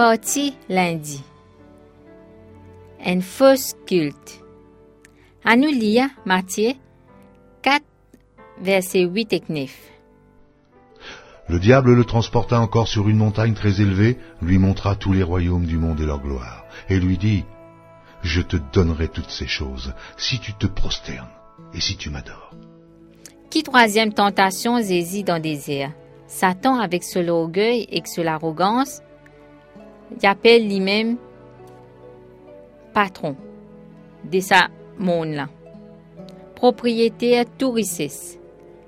partie lundi. Un faux culte. À nous lire Matthieu 4, versets 8 et 9. Le diable le transporta encore sur une montagne très élevée, lui montra tous les royaumes du monde et leur gloire, et lui dit, Je te donnerai toutes ces choses, si tu te prosternes et si tu m'adores. Qui troisième tentation Zézi dans le désert? Satan, avec ce l'orgueil et ce l'arrogance, il appelle lui-même patron de sa monde-là, propriétaire touriste,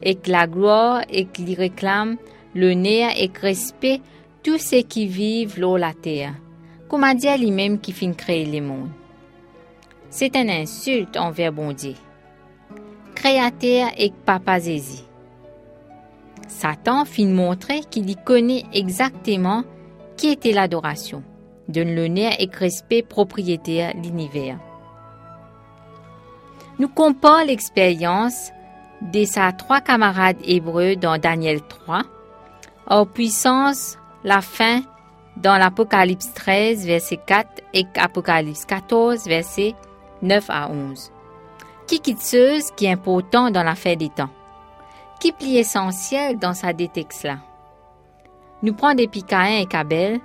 et que la gloire et qu'il réclame nerf et respect tous ceux qui vivent l'eau la terre, comme dit lui-même qui finit créer le monde. C'est une insulte envers bon Dieu. Créateur et papa Zézi. Satan fin montrer qu'il y connaît exactement qui était l'adoration, donne nerf et respect propriétaire l'univers. Nous comparons l'expérience de sa trois camarades hébreux dans Daniel 3, en puissance la fin dans l'Apocalypse 13, verset 4 et Apocalypse 14, verset 9 à 11. Qui quitteuse qui est important dans la fin des temps? Qui plie essentiel dans sa détexte là? Nous prenons des Caïn et Kabel,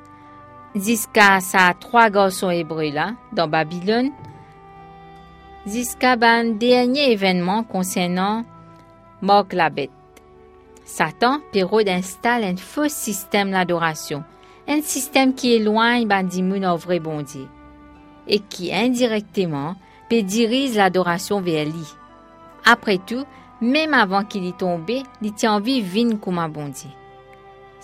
jusqu'à sa trois garçons hébreux là, dans Babylone, jusqu'à un dernier événement concernant Mork la bête. Satan, Pérode installe un faux système d'adoration, un système qui éloigne Bandimoun au vrai bon et qui indirectement peut diriger l'adoration vers lui. Après tout, même avant qu'il y tombe, il tient envie vine comme un bon.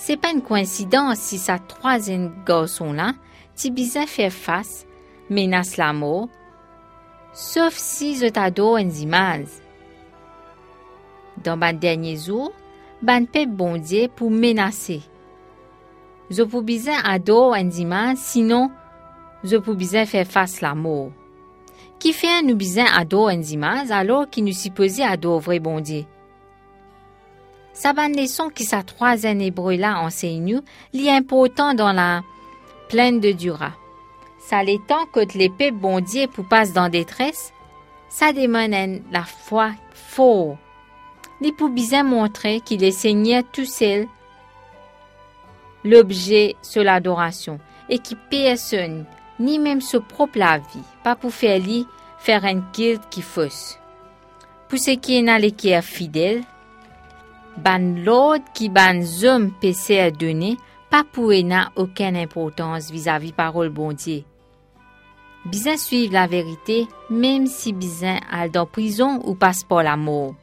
C'est pas une coïncidence si sa troisième garçon là, Tibisa fait face, menace la mort, sauf si je t'adore une image. Dans le dernier jour, ban pe bon Dieu pour menacer. Je peux bien adorer une image, sinon je peux bien faire face la mort. Qui fait nous bien adorer une image alors qu'il nous supposé adorer vrai bon Dieu? Sa bonne leçon qui sa troisième hébreu là enseigne nous, important dans la plaine de Dura. Ça l'étend que l'épée bon Dieu pour passe dans détresse, ça demande la foi fort. Les pour bien montrer qu'il est Seigneur tout seul, l'objet sur l'adoration, et qui personne, ni même sa propre la vie, pas pour faire lui faire un culte qui fausse. Pour ce qui est qui est fidèle, ban l'ordre qui ban hommes PC à donner, pas pour n'a aucune importance vis-à-vis parole bon Dieu. Bien suivre la vérité, même si bien à dans prison ou passe pas la mort.